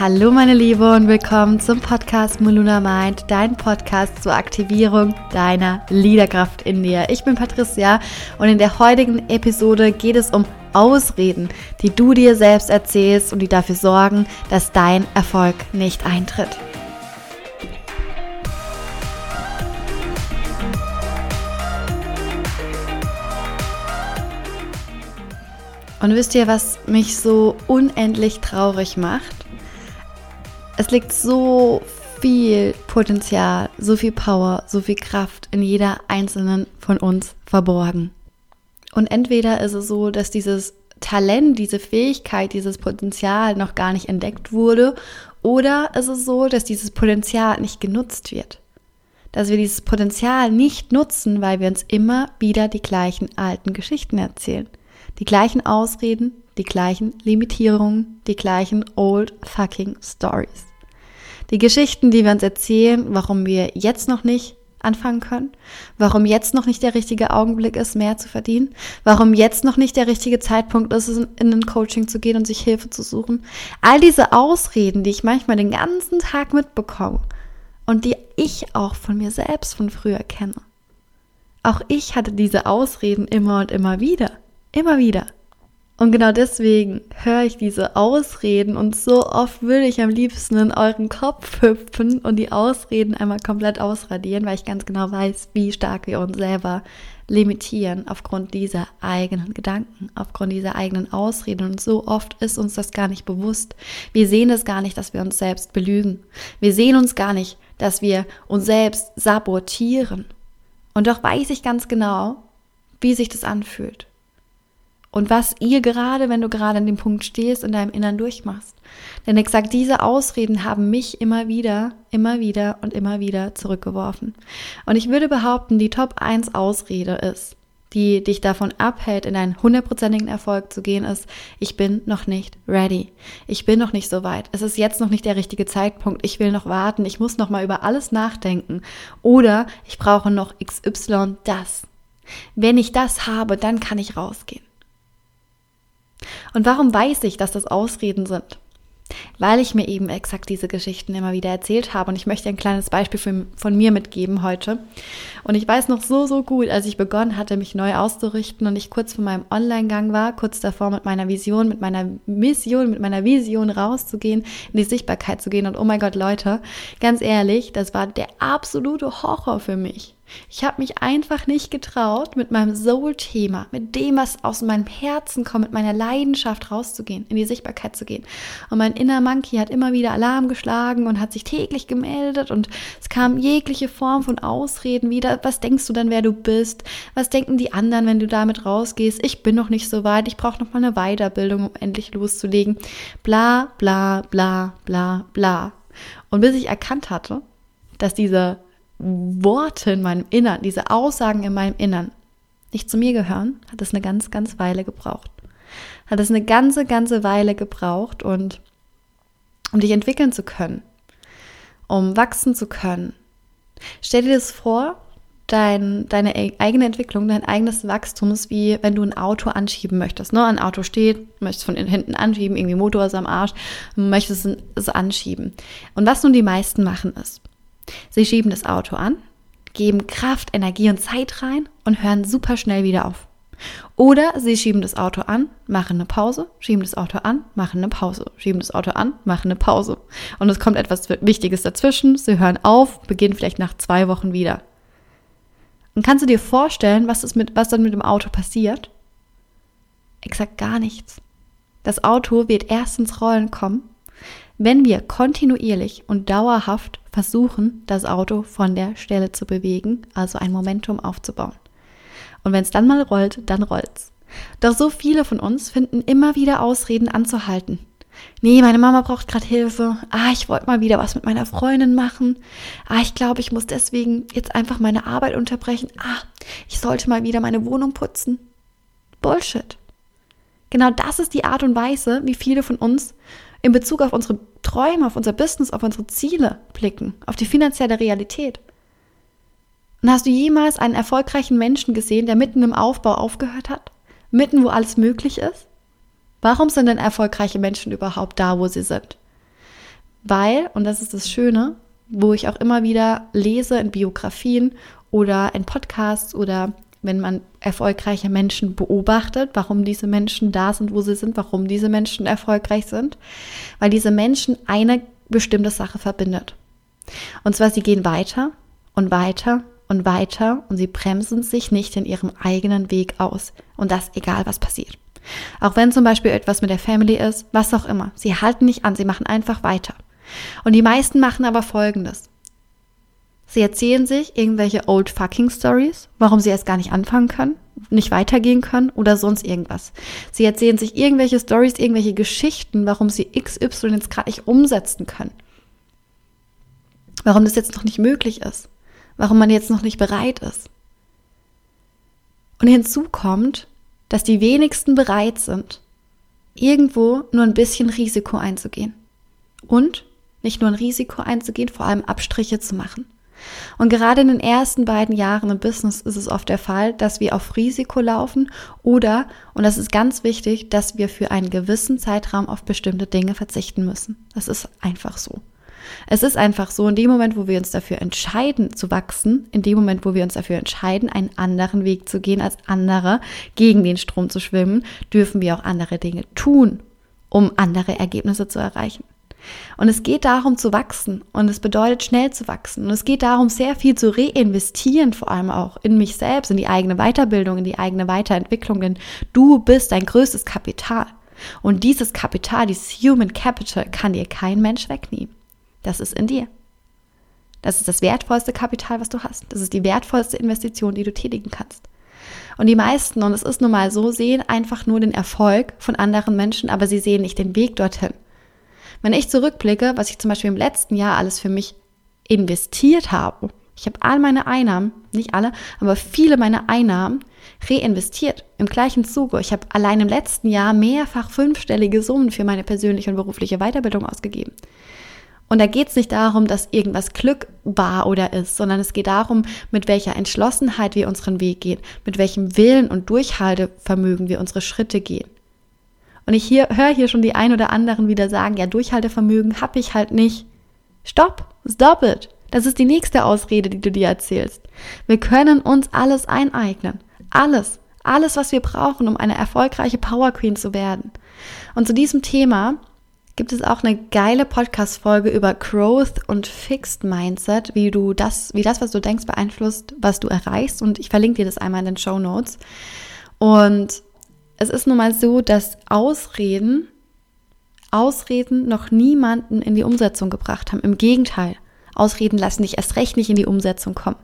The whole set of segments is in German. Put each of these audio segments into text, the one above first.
Hallo meine Liebe und willkommen zum Podcast Moluna Mind, dein Podcast zur Aktivierung deiner Liederkraft in dir. Ich bin Patricia und in der heutigen Episode geht es um Ausreden, die du dir selbst erzählst und die dafür sorgen, dass dein Erfolg nicht eintritt. Und wisst ihr, was mich so unendlich traurig macht? Es liegt so viel Potenzial, so viel Power, so viel Kraft in jeder einzelnen von uns verborgen. Und entweder ist es so, dass dieses Talent, diese Fähigkeit, dieses Potenzial noch gar nicht entdeckt wurde, oder ist es so, dass dieses Potenzial nicht genutzt wird. Dass wir dieses Potenzial nicht nutzen, weil wir uns immer wieder die gleichen alten Geschichten erzählen. Die gleichen Ausreden, die gleichen Limitierungen, die gleichen old fucking stories. Die Geschichten, die wir uns erzählen, warum wir jetzt noch nicht anfangen können, warum jetzt noch nicht der richtige Augenblick ist, mehr zu verdienen, warum jetzt noch nicht der richtige Zeitpunkt ist, in ein Coaching zu gehen und sich Hilfe zu suchen. All diese Ausreden, die ich manchmal den ganzen Tag mitbekomme und die ich auch von mir selbst von früher kenne. Auch ich hatte diese Ausreden immer und immer wieder. Immer wieder. Und genau deswegen höre ich diese Ausreden und so oft würde ich am liebsten in euren Kopf hüpfen und die Ausreden einmal komplett ausradieren, weil ich ganz genau weiß, wie stark wir uns selber limitieren aufgrund dieser eigenen Gedanken, aufgrund dieser eigenen Ausreden. Und so oft ist uns das gar nicht bewusst. Wir sehen es gar nicht, dass wir uns selbst belügen. Wir sehen uns gar nicht, dass wir uns selbst sabotieren. Und doch weiß ich ganz genau, wie sich das anfühlt und was ihr gerade, wenn du gerade an dem Punkt stehst, in deinem Innern durchmachst. Denn exakt diese Ausreden haben mich immer wieder, immer wieder und immer wieder zurückgeworfen. Und ich würde behaupten, die Top 1 Ausrede ist, die dich davon abhält, in einen hundertprozentigen Erfolg zu gehen, ist, ich bin noch nicht ready. Ich bin noch nicht so weit. Es ist jetzt noch nicht der richtige Zeitpunkt. Ich will noch warten. Ich muss noch mal über alles nachdenken. Oder ich brauche noch XY das. Wenn ich das habe, dann kann ich rausgehen. Und warum weiß ich, dass das Ausreden sind? Weil ich mir eben exakt diese Geschichten immer wieder erzählt habe. Und ich möchte ein kleines Beispiel für, von mir mitgeben heute. Und ich weiß noch so, so gut, als ich begonnen hatte, mich neu auszurichten und ich kurz vor meinem Online-Gang war, kurz davor mit meiner Vision, mit meiner Mission, mit meiner Vision rauszugehen, in die Sichtbarkeit zu gehen. Und oh mein Gott, Leute, ganz ehrlich, das war der absolute Horror für mich. Ich habe mich einfach nicht getraut, mit meinem Soul-Thema, mit dem, was aus meinem Herzen kommt, mit meiner Leidenschaft rauszugehen, in die Sichtbarkeit zu gehen. Und mein inner Monkey hat immer wieder Alarm geschlagen und hat sich täglich gemeldet und es kam jegliche Form von Ausreden wieder. Was denkst du dann, wer du bist? Was denken die anderen, wenn du damit rausgehst? Ich bin noch nicht so weit, ich brauche noch mal eine Weiterbildung, um endlich loszulegen. Bla, bla, bla, bla, bla. Und bis ich erkannt hatte, dass diese Worte in meinem Innern, diese Aussagen in meinem Innern nicht zu mir gehören, hat es eine ganz, ganz Weile gebraucht. Hat es eine ganze, ganze Weile gebraucht und um dich entwickeln zu können, um wachsen zu können. Stell dir das vor, dein, deine e-, eigene Entwicklung, dein eigenes Wachstum ist wie wenn du ein Auto anschieben möchtest. Ne? Ein Auto steht, möchtest von hinten anschieben, irgendwie Motor ist am Arsch, möchtest es anschieben. Und was nun die meisten machen ist, Sie schieben das Auto an, geben Kraft, Energie und Zeit rein und hören super schnell wieder auf. Oder sie schieben das Auto an, machen eine Pause, schieben das Auto an, machen eine Pause, schieben das Auto an, machen eine Pause. Und es kommt etwas Wichtiges dazwischen, sie hören auf, beginnen vielleicht nach zwei Wochen wieder. Und kannst du dir vorstellen, was, ist mit, was dann mit dem Auto passiert? Exakt gar nichts. Das Auto wird erst ins Rollen kommen, wenn wir kontinuierlich und dauerhaft versuchen, das Auto von der Stelle zu bewegen, also ein Momentum aufzubauen. Und wenn es dann mal rollt, dann rollt's. Doch so viele von uns finden immer wieder Ausreden anzuhalten. Nee, meine Mama braucht gerade Hilfe. Ah, ich wollte mal wieder was mit meiner Freundin machen. Ah, ich glaube, ich muss deswegen jetzt einfach meine Arbeit unterbrechen. Ah, ich sollte mal wieder meine Wohnung putzen. Bullshit. Genau das ist die Art und Weise, wie viele von uns in Bezug auf unsere Träume, auf unser Business, auf unsere Ziele blicken, auf die finanzielle Realität. Und hast du jemals einen erfolgreichen Menschen gesehen, der mitten im Aufbau aufgehört hat? Mitten, wo alles möglich ist? Warum sind denn erfolgreiche Menschen überhaupt da, wo sie sind? weil, und das ist das Schöne, wo ich auch immer wieder lese in Biografien oder in Podcasts oder wenn man erfolgreiche Menschen beobachtet, warum diese Menschen da sind, wo sie sind, warum diese Menschen erfolgreich sind, weil diese Menschen eine bestimmte Sache verbindet. Und zwar, sie gehen weiter und weiter und weiter und sie bremsen sich nicht in ihrem eigenen Weg aus. Und das egal, was passiert. Auch wenn zum Beispiel etwas mit der Family ist, was auch immer. Sie halten nicht an, sie machen einfach weiter. Und die meisten machen aber Folgendes. Sie erzählen sich irgendwelche old fucking Stories, warum sie erst gar nicht anfangen können, nicht weitergehen können oder sonst irgendwas. Sie erzählen sich irgendwelche Stories, irgendwelche Geschichten, warum sie XY jetzt gerade nicht umsetzen können. Warum das jetzt noch nicht möglich ist. Warum man jetzt noch nicht bereit ist. Und hinzu kommt, dass die wenigsten bereit sind, irgendwo nur ein bisschen Risiko einzugehen. Und nicht nur ein Risiko einzugehen, vor allem Abstriche zu machen. Und gerade in den ersten beiden Jahren im Business ist es oft der Fall, dass wir auf Risiko laufen oder, und das ist ganz wichtig, dass wir für einen gewissen Zeitraum auf bestimmte Dinge verzichten müssen. Das ist einfach so. Es ist einfach so, in dem Moment, wo wir uns dafür entscheiden zu wachsen, in dem Moment, wo wir uns dafür entscheiden, einen anderen Weg zu gehen als andere, gegen den Strom zu schwimmen, dürfen wir auch andere Dinge tun, um andere Ergebnisse zu erreichen. Und es geht darum zu wachsen und es bedeutet schnell zu wachsen. Und es geht darum, sehr viel zu reinvestieren, vor allem auch in mich selbst, in die eigene Weiterbildung, in die eigene Weiterentwicklung, denn du bist dein größtes Kapital. Und dieses Kapital, dieses Human Capital, kann dir kein Mensch wegnehmen. Das ist in dir. Das ist das wertvollste Kapital, was du hast. Das ist die wertvollste Investition, die du tätigen kannst. Und die meisten, und es ist nun mal so, sehen einfach nur den Erfolg von anderen Menschen, aber sie sehen nicht den Weg dorthin. Wenn ich zurückblicke, was ich zum Beispiel im letzten Jahr alles für mich investiert habe, ich habe all meine Einnahmen, nicht alle, aber viele meiner Einnahmen reinvestiert im gleichen Zuge. Ich habe allein im letzten Jahr mehrfach fünfstellige Summen für meine persönliche und berufliche Weiterbildung ausgegeben. Und da geht es nicht darum, dass irgendwas Glück war oder ist, sondern es geht darum, mit welcher Entschlossenheit wir unseren Weg gehen, mit welchem Willen und Durchhaltevermögen wir unsere Schritte gehen. Und ich hier, höre hier schon die ein oder anderen wieder sagen, ja, Durchhaltevermögen habe ich halt nicht. Stopp, stop it. Das ist die nächste Ausrede, die du dir erzählst. Wir können uns alles eineignen. Alles. Alles, was wir brauchen, um eine erfolgreiche Power Queen zu werden. Und zu diesem Thema gibt es auch eine geile Podcast-Folge über Growth und Fixed Mindset, wie du das, wie das, was du denkst, beeinflusst, was du erreichst. Und ich verlinke dir das einmal in den Show Notes. Und es ist nun mal so, dass Ausreden, Ausreden noch niemanden in die Umsetzung gebracht haben. Im Gegenteil, Ausreden lassen dich erst recht nicht in die Umsetzung kommen.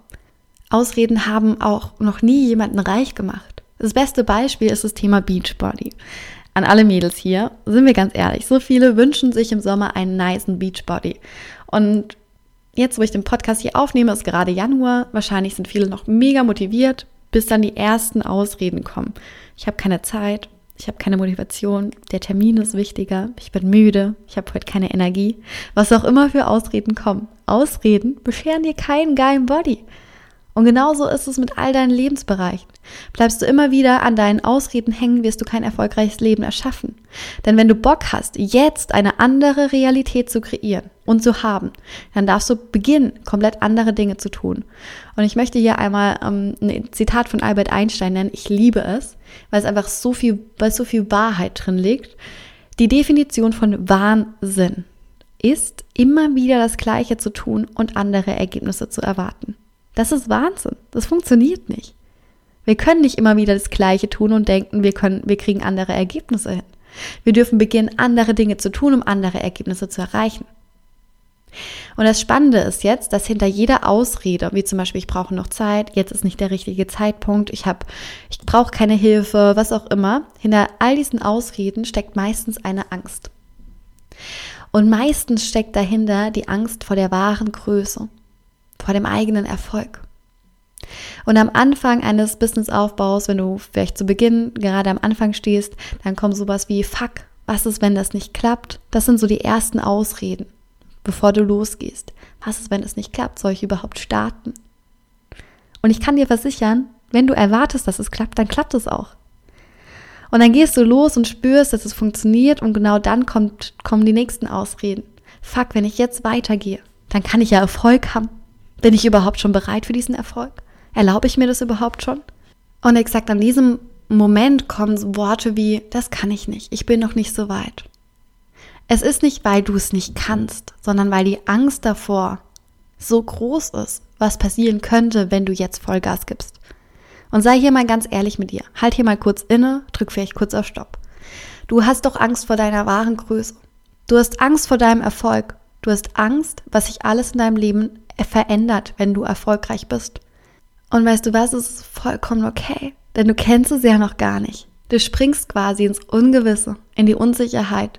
Ausreden haben auch noch nie jemanden reich gemacht. Das beste Beispiel ist das Thema Beachbody. An alle Mädels hier, sind wir ganz ehrlich, so viele wünschen sich im Sommer einen niceen Beachbody. Und jetzt, wo ich den Podcast hier aufnehme, ist gerade Januar. Wahrscheinlich sind viele noch mega motiviert, bis dann die ersten Ausreden kommen. Ich habe keine Zeit, ich habe keine Motivation, der Termin ist wichtiger, ich bin müde, ich habe heute keine Energie. Was auch immer für Ausreden kommen. Ausreden bescheren dir keinen geilen Body. Und genauso ist es mit all deinen Lebensbereichen. Bleibst du immer wieder an deinen Ausreden hängen, wirst du kein erfolgreiches Leben erschaffen. Denn wenn du Bock hast, jetzt eine andere Realität zu kreieren und zu haben, dann darfst du beginnen, komplett andere Dinge zu tun. Und ich möchte hier einmal ähm, ein Zitat von Albert Einstein nennen. Ich liebe es, weil es einfach so viel, weil so viel Wahrheit drin liegt. Die Definition von Wahnsinn ist, immer wieder das Gleiche zu tun und andere Ergebnisse zu erwarten. Das ist Wahnsinn. Das funktioniert nicht. Wir können nicht immer wieder das Gleiche tun und denken, wir können, wir kriegen andere Ergebnisse hin. Wir dürfen beginnen, andere Dinge zu tun, um andere Ergebnisse zu erreichen. Und das Spannende ist jetzt, dass hinter jeder Ausrede, wie zum Beispiel ich brauche noch Zeit, jetzt ist nicht der richtige Zeitpunkt, ich habe, ich brauche keine Hilfe, was auch immer, hinter all diesen Ausreden steckt meistens eine Angst. Und meistens steckt dahinter die Angst vor der wahren Größe vor dem eigenen Erfolg. Und am Anfang eines Businessaufbaus, wenn du vielleicht zu Beginn gerade am Anfang stehst, dann kommt sowas wie Fuck, was ist, wenn das nicht klappt? Das sind so die ersten Ausreden, bevor du losgehst. Was ist, wenn es nicht klappt? Soll ich überhaupt starten? Und ich kann dir versichern, wenn du erwartest, dass es klappt, dann klappt es auch. Und dann gehst du los und spürst, dass es funktioniert und genau dann kommt, kommen die nächsten Ausreden. fuck, wenn ich jetzt weitergehe, dann kann ich ja Erfolg haben. Bin ich überhaupt schon bereit für diesen Erfolg? Erlaube ich mir das überhaupt schon? Und exakt an diesem Moment kommen Worte wie, das kann ich nicht, ich bin noch nicht so weit. Es ist nicht, weil du es nicht kannst, sondern weil die Angst davor so groß ist, was passieren könnte, wenn du jetzt Vollgas gibst. Und sei hier mal ganz ehrlich mit dir. Halt hier mal kurz inne, drück vielleicht kurz auf Stopp. Du hast doch Angst vor deiner wahren Größe. Du hast Angst vor deinem Erfolg. Du hast Angst, was sich alles in deinem Leben verändert, wenn du erfolgreich bist. Und weißt du was, es ist vollkommen okay, denn du kennst es ja noch gar nicht. Du springst quasi ins Ungewisse, in die Unsicherheit.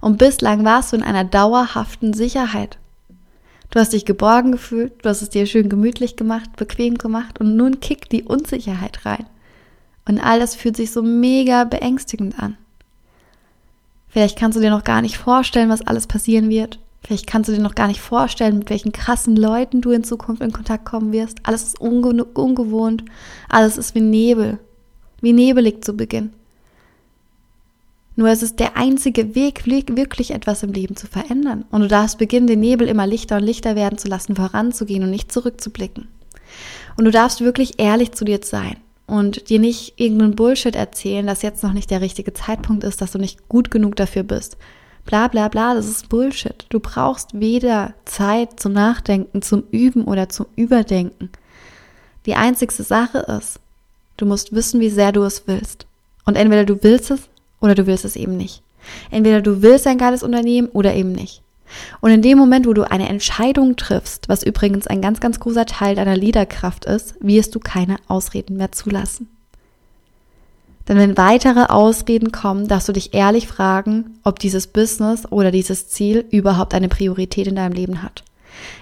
Und bislang warst du in einer dauerhaften Sicherheit. Du hast dich geborgen gefühlt, du hast es dir schön gemütlich gemacht, bequem gemacht und nun kickt die Unsicherheit rein. Und all das fühlt sich so mega beängstigend an. Vielleicht kannst du dir noch gar nicht vorstellen, was alles passieren wird. Vielleicht kannst du dir noch gar nicht vorstellen, mit welchen krassen Leuten du in Zukunft in Kontakt kommen wirst. Alles ist unge ungewohnt. Alles ist wie Nebel. Wie nebelig zu Beginn. Nur es ist der einzige Weg, wirklich etwas im Leben zu verändern. Und du darfst beginnen, den Nebel immer lichter und lichter werden zu lassen, voranzugehen und nicht zurückzublicken. Und du darfst wirklich ehrlich zu dir sein und dir nicht irgendeinen Bullshit erzählen, dass jetzt noch nicht der richtige Zeitpunkt ist, dass du nicht gut genug dafür bist. Bla bla bla, das ist Bullshit. Du brauchst weder Zeit zum Nachdenken, zum Üben oder zum Überdenken. Die einzigste Sache ist, du musst wissen, wie sehr du es willst. Und entweder du willst es oder du willst es eben nicht. Entweder du willst ein geiles Unternehmen oder eben nicht. Und in dem Moment, wo du eine Entscheidung triffst, was übrigens ein ganz, ganz großer Teil deiner Liederkraft ist, wirst du keine Ausreden mehr zulassen. Denn wenn weitere Ausreden kommen, darfst du dich ehrlich fragen, ob dieses Business oder dieses Ziel überhaupt eine Priorität in deinem Leben hat.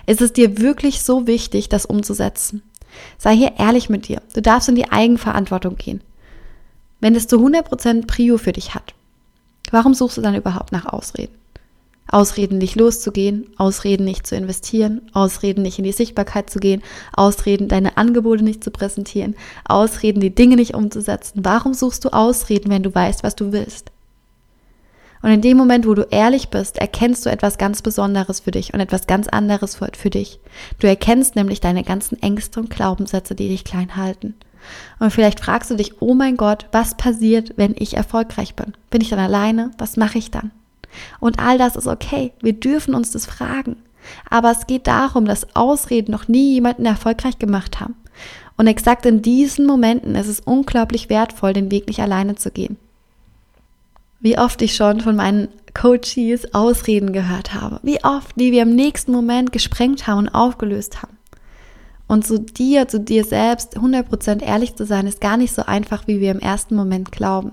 Ist es dir wirklich so wichtig, das umzusetzen? Sei hier ehrlich mit dir. Du darfst in die Eigenverantwortung gehen wenn es zu 100% Prio für dich hat, warum suchst du dann überhaupt nach Ausreden? Ausreden, nicht loszugehen, Ausreden, nicht zu investieren, Ausreden, nicht in die Sichtbarkeit zu gehen, Ausreden, deine Angebote nicht zu präsentieren, Ausreden, die Dinge nicht umzusetzen. Warum suchst du Ausreden, wenn du weißt, was du willst? Und in dem Moment, wo du ehrlich bist, erkennst du etwas ganz Besonderes für dich und etwas ganz anderes für dich. Du erkennst nämlich deine ganzen Ängste und Glaubenssätze, die dich klein halten. Und vielleicht fragst du dich, oh mein Gott, was passiert, wenn ich erfolgreich bin? Bin ich dann alleine? Was mache ich dann? Und all das ist okay. Wir dürfen uns das fragen. Aber es geht darum, dass Ausreden noch nie jemanden erfolgreich gemacht haben. Und exakt in diesen Momenten ist es unglaublich wertvoll, den Weg nicht alleine zu gehen. Wie oft ich schon von meinen Coaches Ausreden gehört habe. Wie oft die wir im nächsten Moment gesprengt haben und aufgelöst haben. Und zu dir, zu dir selbst 100% ehrlich zu sein, ist gar nicht so einfach, wie wir im ersten Moment glauben.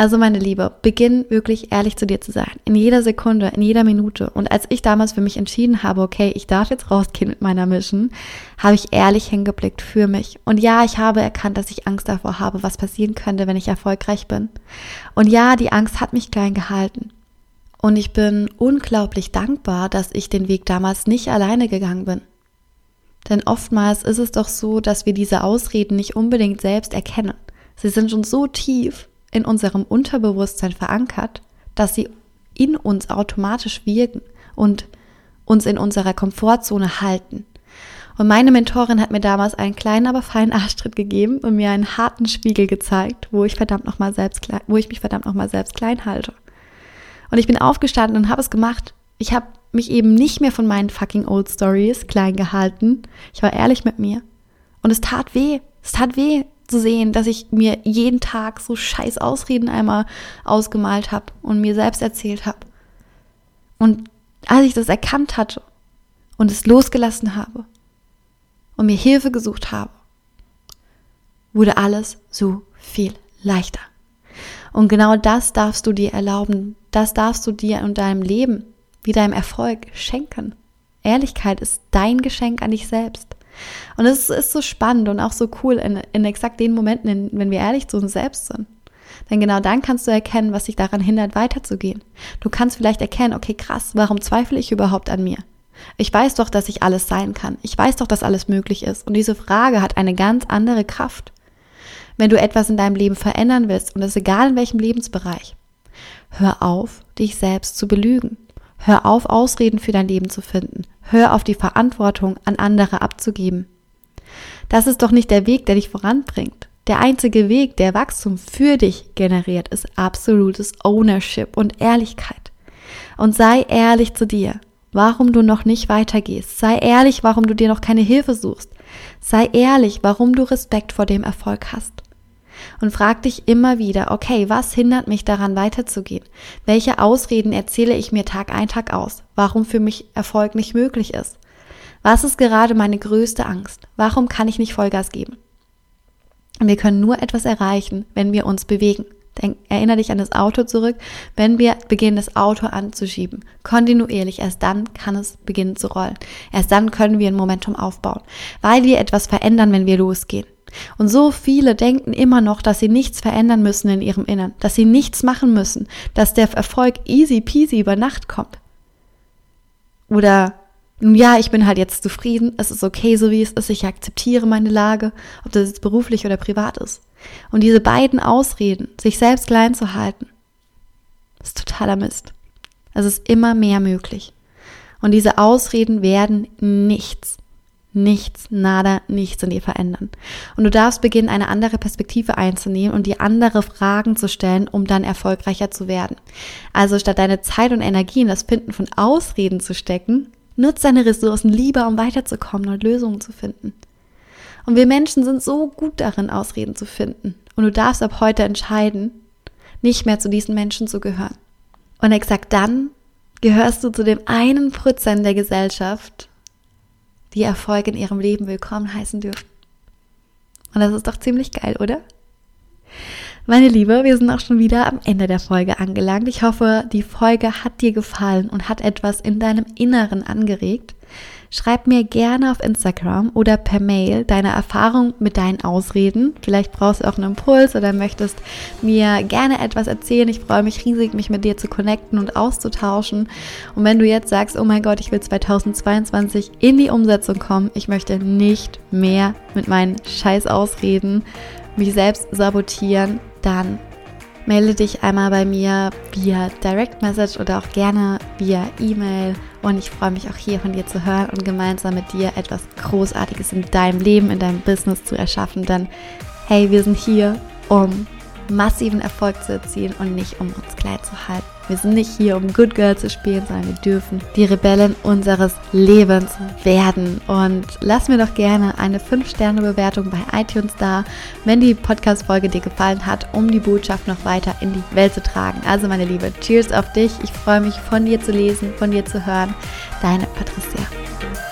Also meine Liebe, beginn wirklich ehrlich zu dir zu sein. In jeder Sekunde, in jeder Minute. Und als ich damals für mich entschieden habe, okay, ich darf jetzt rausgehen mit meiner Mission, habe ich ehrlich hingeblickt für mich. Und ja, ich habe erkannt, dass ich Angst davor habe, was passieren könnte, wenn ich erfolgreich bin. Und ja, die Angst hat mich klein gehalten. Und ich bin unglaublich dankbar, dass ich den Weg damals nicht alleine gegangen bin. Denn oftmals ist es doch so, dass wir diese Ausreden nicht unbedingt selbst erkennen. Sie sind schon so tief in unserem Unterbewusstsein verankert, dass sie in uns automatisch wirken und uns in unserer Komfortzone halten. Und meine Mentorin hat mir damals einen kleinen, aber feinen Arschtritt gegeben und mir einen harten Spiegel gezeigt, wo ich verdammt noch mal selbst klein, wo ich mich verdammt noch mal selbst klein halte. Und ich bin aufgestanden und habe es gemacht. Ich habe mich eben nicht mehr von meinen fucking old stories klein gehalten. Ich war ehrlich mit mir. Und es tat weh. Es tat weh zu sehen, dass ich mir jeden Tag so scheiß Ausreden einmal ausgemalt habe und mir selbst erzählt habe. Und als ich das erkannt hatte und es losgelassen habe und mir Hilfe gesucht habe, wurde alles so viel leichter. Und genau das darfst du dir erlauben. Das darfst du dir in deinem Leben wie deinem Erfolg schenken. Ehrlichkeit ist dein Geschenk an dich selbst. Und es ist so spannend und auch so cool in, in exakt den Momenten, in, wenn wir ehrlich zu uns selbst sind. Denn genau dann kannst du erkennen, was dich daran hindert, weiterzugehen. Du kannst vielleicht erkennen, okay, krass, warum zweifle ich überhaupt an mir? Ich weiß doch, dass ich alles sein kann. Ich weiß doch, dass alles möglich ist. Und diese Frage hat eine ganz andere Kraft. Wenn du etwas in deinem Leben verändern willst, und das ist egal in welchem Lebensbereich, hör auf, dich selbst zu belügen. Hör auf, Ausreden für dein Leben zu finden. Hör auf, die Verantwortung an andere abzugeben. Das ist doch nicht der Weg, der dich voranbringt. Der einzige Weg, der Wachstum für dich generiert, ist absolutes Ownership und Ehrlichkeit. Und sei ehrlich zu dir, warum du noch nicht weitergehst. Sei ehrlich, warum du dir noch keine Hilfe suchst. Sei ehrlich, warum du Respekt vor dem Erfolg hast. Und frag dich immer wieder, okay, was hindert mich daran weiterzugehen? Welche Ausreden erzähle ich mir Tag ein, Tag aus? Warum für mich Erfolg nicht möglich ist? Was ist gerade meine größte Angst? Warum kann ich nicht Vollgas geben? Wir können nur etwas erreichen, wenn wir uns bewegen. Denk, erinnere dich an das Auto zurück. Wenn wir beginnen, das Auto anzuschieben, kontinuierlich, erst dann kann es beginnen zu rollen. Erst dann können wir ein Momentum aufbauen, weil wir etwas verändern, wenn wir losgehen. Und so viele denken immer noch, dass sie nichts verändern müssen in ihrem Innern, dass sie nichts machen müssen, dass der Erfolg easy peasy über Nacht kommt. Oder nun ja, ich bin halt jetzt zufrieden, es ist okay, so wie es ist, ich akzeptiere meine Lage, ob das jetzt beruflich oder privat ist. Und diese beiden Ausreden, sich selbst klein zu halten, ist totaler Mist. Es ist immer mehr möglich. Und diese Ausreden werden nichts, nichts, nada, nichts in dir verändern. Und du darfst beginnen, eine andere Perspektive einzunehmen und dir andere Fragen zu stellen, um dann erfolgreicher zu werden. Also statt deine Zeit und Energie in das Finden von Ausreden zu stecken, Nutz deine Ressourcen lieber, um weiterzukommen und Lösungen zu finden. Und wir Menschen sind so gut darin, Ausreden zu finden. Und du darfst ab heute entscheiden, nicht mehr zu diesen Menschen zu gehören. Und exakt dann gehörst du zu dem einen Prozent der Gesellschaft, die Erfolg in ihrem Leben willkommen heißen dürfen. Und das ist doch ziemlich geil, oder? Meine Liebe, wir sind auch schon wieder am Ende der Folge angelangt. Ich hoffe, die Folge hat dir gefallen und hat etwas in deinem Inneren angeregt. Schreib mir gerne auf Instagram oder per Mail deine Erfahrung mit deinen Ausreden. Vielleicht brauchst du auch einen Impuls oder möchtest mir gerne etwas erzählen. Ich freue mich riesig, mich mit dir zu connecten und auszutauschen. Und wenn du jetzt sagst, oh mein Gott, ich will 2022 in die Umsetzung kommen, ich möchte nicht mehr mit meinen scheiß Ausreden mich selbst sabotieren, dann melde dich einmal bei mir via Direct Message oder auch gerne via E-Mail. Und ich freue mich auch hier von dir zu hören und gemeinsam mit dir etwas Großartiges in deinem Leben, in deinem Business zu erschaffen. Denn hey, wir sind hier, um massiven Erfolg zu erzielen und nicht um uns klein zu halten. Wir sind nicht hier, um Good Girl zu spielen, sondern wir dürfen die Rebellen unseres Lebens werden. Und lass mir doch gerne eine 5-Sterne-Bewertung bei iTunes da, wenn die Podcast-Folge dir gefallen hat, um die Botschaft noch weiter in die Welt zu tragen. Also meine Liebe, Cheers auf dich. Ich freue mich von dir zu lesen, von dir zu hören. Deine Patricia.